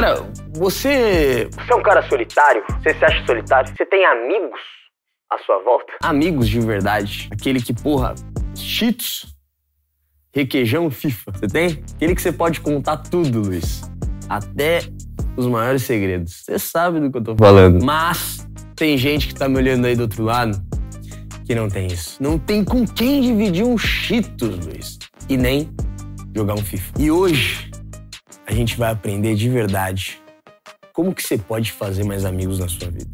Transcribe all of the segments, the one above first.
Cara, você. Você é um cara solitário? Você se acha solitário? Você tem amigos à sua volta? Amigos de verdade. Aquele que, porra, cheats, requeijão, FIFA. Você tem? Aquele que você pode contar tudo, Luiz. Até os maiores segredos. Você sabe do que eu tô falando. Mas tem gente que tá me olhando aí do outro lado que não tem isso. Não tem com quem dividir um Cheetos, Luiz. E nem jogar um FIFA. E hoje gente vai aprender de verdade como que você pode fazer mais amigos na sua vida.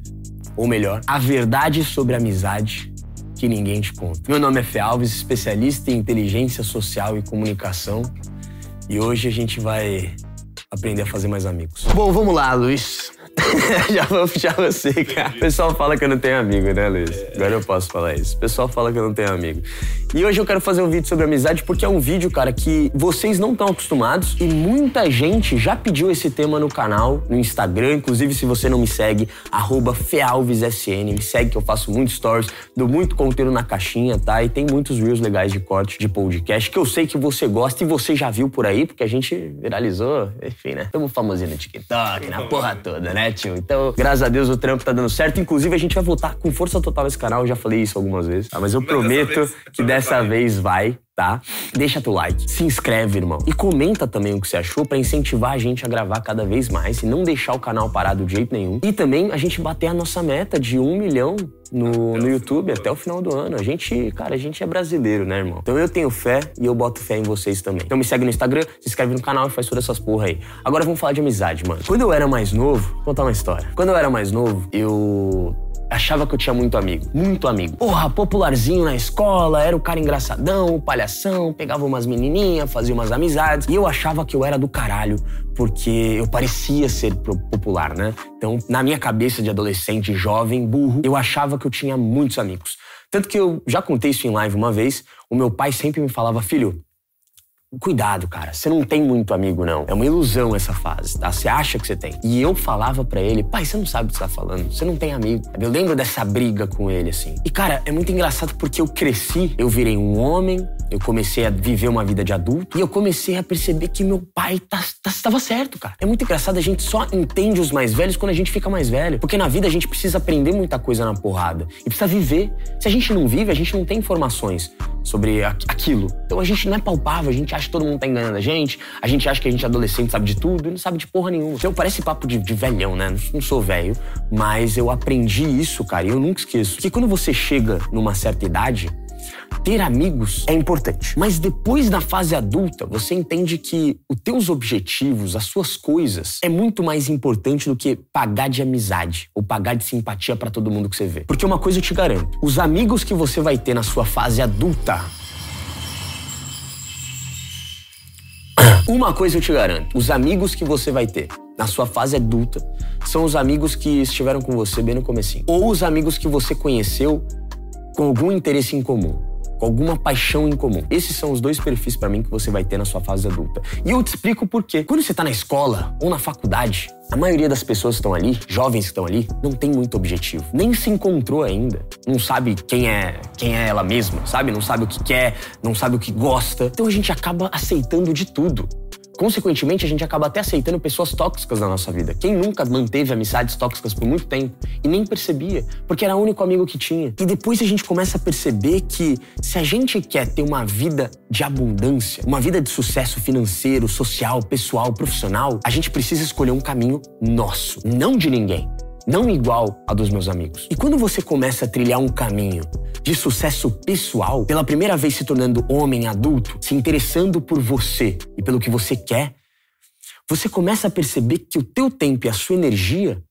Ou melhor, a verdade sobre a amizade que ninguém te conta. Meu nome é Fê Alves, especialista em inteligência social e comunicação. E hoje a gente vai aprender a fazer mais amigos. Bom, vamos lá, Luiz. Já vou puxar você, cara. O pessoal fala que eu não tenho amigo, né, Luiz? Agora eu posso falar isso. O pessoal fala que eu não tenho amigo. E hoje eu quero fazer um vídeo sobre amizade porque é um vídeo, cara, que vocês não estão acostumados e muita gente já pediu esse tema no canal, no Instagram. Inclusive, se você não me segue, FealvesSN, me segue que eu faço muitos stories, dou muito conteúdo na caixinha, tá? E tem muitos reels legais de corte de podcast que eu sei que você gosta e você já viu por aí, porque a gente viralizou, enfim, né? Tamo famosinho no TikTok, na porra toda, né, tio? Então, graças a Deus o trampo tá dando certo. Inclusive, a gente vai voltar com força total nesse canal, eu já falei isso algumas vezes, tá? Mas eu prometo que dessa dessa vez vai, tá? Deixa teu like, se inscreve, irmão. E comenta também o que você achou para incentivar a gente a gravar cada vez mais e não deixar o canal parado de jeito nenhum. E também a gente bater a nossa meta de um milhão no, no YouTube até o final do ano. A gente, cara, a gente é brasileiro, né, irmão? Então eu tenho fé e eu boto fé em vocês também. Então me segue no Instagram, se inscreve no canal e faz todas essas porra aí. Agora vamos falar de amizade, mano. Quando eu era mais novo, vou contar uma história. Quando eu era mais novo, eu achava que eu tinha muito amigo. Muito amigo. Porra, popularzinho na escola, era o cara engraçadão, palhação, pegava umas menininhas, fazia umas amizades. E eu achava que eu era do caralho, porque eu parecia ser popular, né? Então, na minha cabeça de adolescente, jovem, burro, eu achava que eu tinha muitos amigos. Tanto que eu já contei isso em live uma vez, o meu pai sempre me falava, filho, Cuidado, cara. Você não tem muito amigo, não. É uma ilusão essa fase, tá? Você acha que você tem. E eu falava para ele, pai, você não sabe o que você tá falando. Você não tem amigo. Eu lembro dessa briga com ele, assim. E, cara, é muito engraçado porque eu cresci, eu virei um homem, eu comecei a viver uma vida de adulto e eu comecei a perceber que meu pai tá, tá, estava certo, cara. É muito engraçado, a gente só entende os mais velhos quando a gente fica mais velho. Porque na vida a gente precisa aprender muita coisa na porrada. E precisa viver. Se a gente não vive, a gente não tem informações sobre aquilo. Então a gente não é palpável, a gente acha que todo mundo tá enganando a gente, a gente acha que a gente é adolescente, sabe de tudo e não sabe de porra nenhuma. Então parece papo de, de velhão, né? Não sou velho, mas eu aprendi isso, cara, e eu nunca esqueço. Que quando você chega numa certa idade, ter amigos é importante. Mas depois da fase adulta, você entende que os teus objetivos, as suas coisas, é muito mais importante do que pagar de amizade ou pagar de simpatia para todo mundo que você vê. Porque uma coisa eu te garanto, os amigos que você vai ter na sua fase adulta Uma coisa eu te garanto: os amigos que você vai ter na sua fase adulta são os amigos que estiveram com você bem no comecinho. Ou os amigos que você conheceu com algum interesse em comum com alguma paixão em comum. Esses são os dois perfis para mim que você vai ter na sua fase adulta. E eu te explico por quê. Quando você tá na escola ou na faculdade, a maioria das pessoas que estão ali, jovens que estão ali, não tem muito objetivo. Nem se encontrou ainda. Não sabe quem é, quem é ela mesma, sabe? Não sabe o que quer, não sabe o que gosta. Então a gente acaba aceitando de tudo. Consequentemente, a gente acaba até aceitando pessoas tóxicas na nossa vida. Quem nunca manteve amizades tóxicas por muito tempo e nem percebia, porque era o único amigo que tinha. E depois a gente começa a perceber que se a gente quer ter uma vida de abundância, uma vida de sucesso financeiro, social, pessoal, profissional, a gente precisa escolher um caminho nosso, não de ninguém não igual a dos meus amigos. E quando você começa a trilhar um caminho de sucesso pessoal, pela primeira vez se tornando homem adulto, se interessando por você e pelo que você quer, você começa a perceber que o teu tempo e a sua energia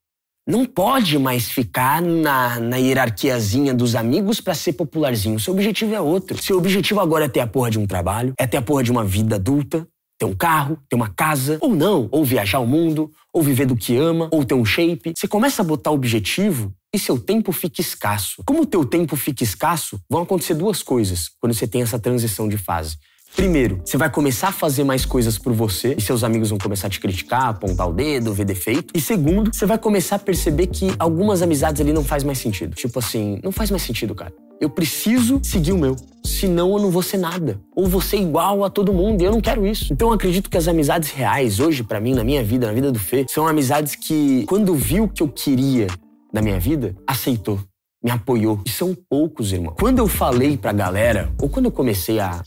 não pode mais ficar na, na hierarquiazinha dos amigos para ser popularzinho. Seu objetivo é outro. Seu objetivo agora é ter a porra de um trabalho, é ter a porra de uma vida adulta, ter um carro, ter uma casa, ou não, ou viajar o mundo, ou viver do que ama, ou ter um shape. Você começa a botar objetivo e seu tempo fica escasso. Como o teu tempo fica escasso, vão acontecer duas coisas quando você tem essa transição de fase. Primeiro, você vai começar a fazer mais coisas por você e seus amigos vão começar a te criticar, apontar o dedo, ver defeito. E segundo, você vai começar a perceber que algumas amizades ali não faz mais sentido. Tipo assim, não faz mais sentido, cara. Eu preciso seguir o meu. Senão eu não vou ser nada. Ou vou ser igual a todo mundo. E eu não quero isso. Então eu acredito que as amizades reais, hoje, para mim, na minha vida, na vida do Fê, são amizades que, quando viu o que eu queria da minha vida, aceitou me apoiou. E são poucos, irmão. Quando eu falei pra galera, ou quando eu comecei a.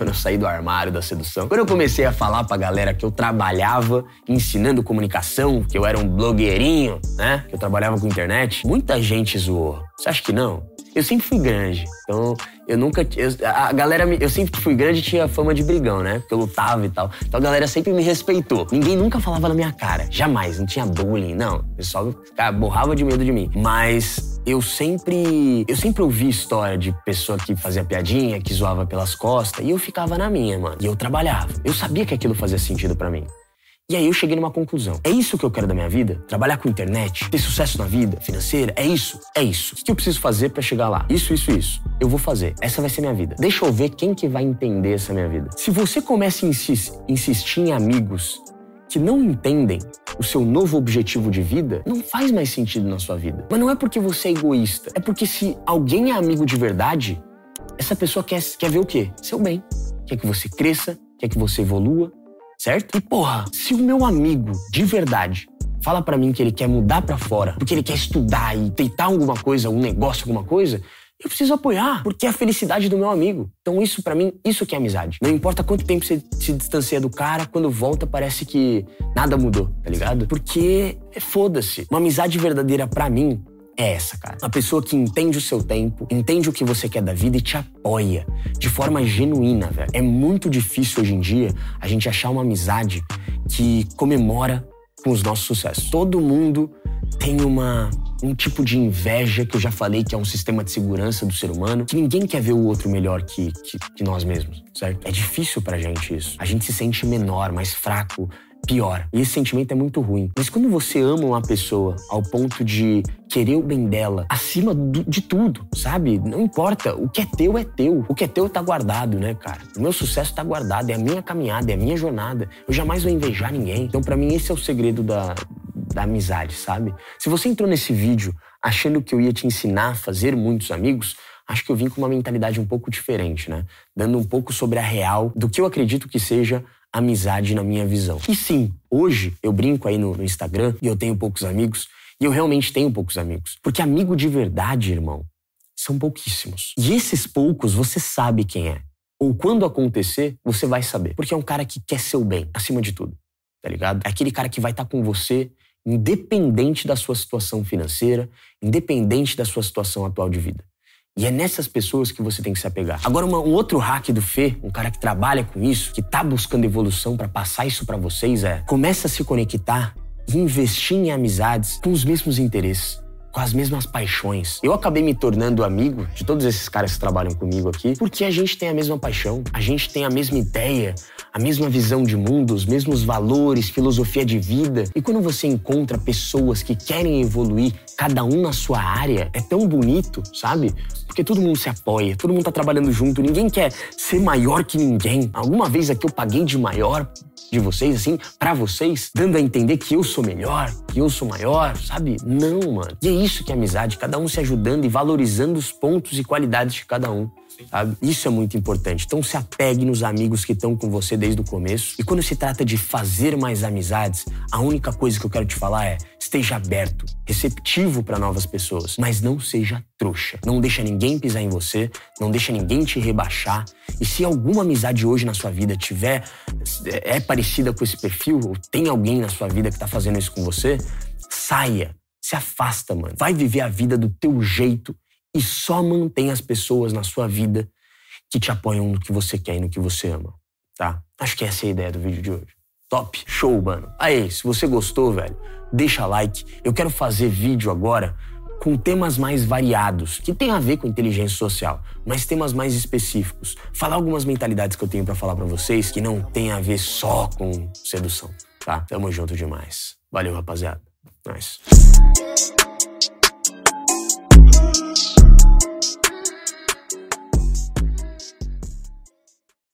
Quando eu saí do armário da sedução, quando eu comecei a falar pra galera que eu trabalhava ensinando comunicação, que eu era um blogueirinho, né? Que eu trabalhava com internet, muita gente zoou. Você acha que não? Eu sempre fui grande. Então, eu nunca. Eu, a galera. Eu sempre fui grande e tinha fama de brigão, né? Porque eu lutava e tal. Então a galera sempre me respeitou. Ninguém nunca falava na minha cara. Jamais. Não tinha bullying, não. O pessoal cara, borrava de medo de mim. Mas eu sempre. Eu sempre ouvi história de pessoa que fazia piadinha, que zoava pelas costas. E eu ficava na minha, mano. E eu trabalhava. Eu sabia que aquilo fazia sentido para mim. E aí eu cheguei numa conclusão. É isso que eu quero da minha vida? Trabalhar com internet? Ter sucesso na vida financeira? É isso? É isso. O que eu preciso fazer para chegar lá? Isso, isso, isso. Eu vou fazer. Essa vai ser minha vida. Deixa eu ver quem que vai entender essa minha vida. Se você começa a insistir em amigos que não entendem o seu novo objetivo de vida, não faz mais sentido na sua vida. Mas não é porque você é egoísta. É porque se alguém é amigo de verdade, essa pessoa quer, quer ver o quê? Seu bem. Quer que você cresça, quer que você evolua, certo? E porra, se o meu amigo de verdade fala para mim que ele quer mudar para fora, porque ele quer estudar e tentar alguma coisa, um negócio, alguma coisa, eu preciso apoiar, porque é a felicidade do meu amigo. Então isso para mim, isso que é amizade. Não importa quanto tempo você se distancia do cara, quando volta parece que nada mudou, tá ligado? Porque foda-se. Uma amizade verdadeira para mim é essa, cara. Uma pessoa que entende o seu tempo, entende o que você quer da vida e te apoia de forma genuína, velho. É muito difícil hoje em dia a gente achar uma amizade que comemora com os nossos sucessos. Todo mundo tem uma um tipo de inveja que eu já falei que é um sistema de segurança do ser humano, que ninguém quer ver o outro melhor que, que, que nós mesmos, certo? É difícil pra gente isso. A gente se sente menor, mais fraco, pior. E esse sentimento é muito ruim. Mas quando você ama uma pessoa ao ponto de querer o bem dela acima do, de tudo, sabe? Não importa. O que é teu é teu. O que é teu tá guardado, né, cara? O meu sucesso tá guardado. É a minha caminhada, é a minha jornada. Eu jamais vou invejar ninguém. Então, para mim, esse é o segredo da, da amizade, sabe? Se você entrou nesse vídeo achando que eu ia te ensinar a fazer muitos amigos, acho que eu vim com uma mentalidade um pouco diferente, né? Dando um pouco sobre a real do que eu acredito que seja amizade na minha visão. E sim, hoje eu brinco aí no, no Instagram e eu tenho poucos amigos, e eu realmente tenho poucos amigos. Porque amigo de verdade, irmão, são pouquíssimos. E esses poucos você sabe quem é. Ou quando acontecer, você vai saber. Porque é um cara que quer seu bem, acima de tudo. Tá ligado? É aquele cara que vai estar tá com você independente da sua situação financeira, independente da sua situação atual de vida. E é nessas pessoas que você tem que se apegar. Agora, uma, um outro hack do Fê, um cara que trabalha com isso, que tá buscando evolução para passar isso para vocês é: começa a se conectar e investir em amizades com os mesmos interesses com as mesmas paixões. Eu acabei me tornando amigo de todos esses caras que trabalham comigo aqui, porque a gente tem a mesma paixão, a gente tem a mesma ideia, a mesma visão de mundo, os mesmos valores, filosofia de vida. E quando você encontra pessoas que querem evoluir, cada um na sua área, é tão bonito, sabe? Porque todo mundo se apoia, todo mundo tá trabalhando junto, ninguém quer ser maior que ninguém. Alguma vez aqui eu paguei de maior de vocês, assim, para vocês, dando a entender que eu sou melhor, que eu sou maior, sabe? Não, mano. E é isso que é amizade, cada um se ajudando e valorizando os pontos e qualidades de cada um. Sabe? Isso é muito importante. Então se apegue nos amigos que estão com você desde o começo. E quando se trata de fazer mais amizades, a única coisa que eu quero te falar é: esteja aberto, receptivo para novas pessoas, mas não seja trouxa. Não deixa ninguém pisar em você, não deixa ninguém te rebaixar. E se alguma amizade hoje na sua vida tiver é parecida com esse perfil, ou tem alguém na sua vida que tá fazendo isso com você, saia, se afasta, mano. Vai viver a vida do teu jeito e só mantém as pessoas na sua vida que te apoiam no que você quer e no que você ama, tá? Acho que essa é a ideia do vídeo de hoje. Top, show, mano. Aí, se você gostou, velho, deixa like. Eu quero fazer vídeo agora com temas mais variados, que tem a ver com inteligência social, mas temas mais específicos. Falar algumas mentalidades que eu tenho para falar para vocês que não tem a ver só com sedução, tá? Tamo junto demais. Valeu, rapaziada. Nice.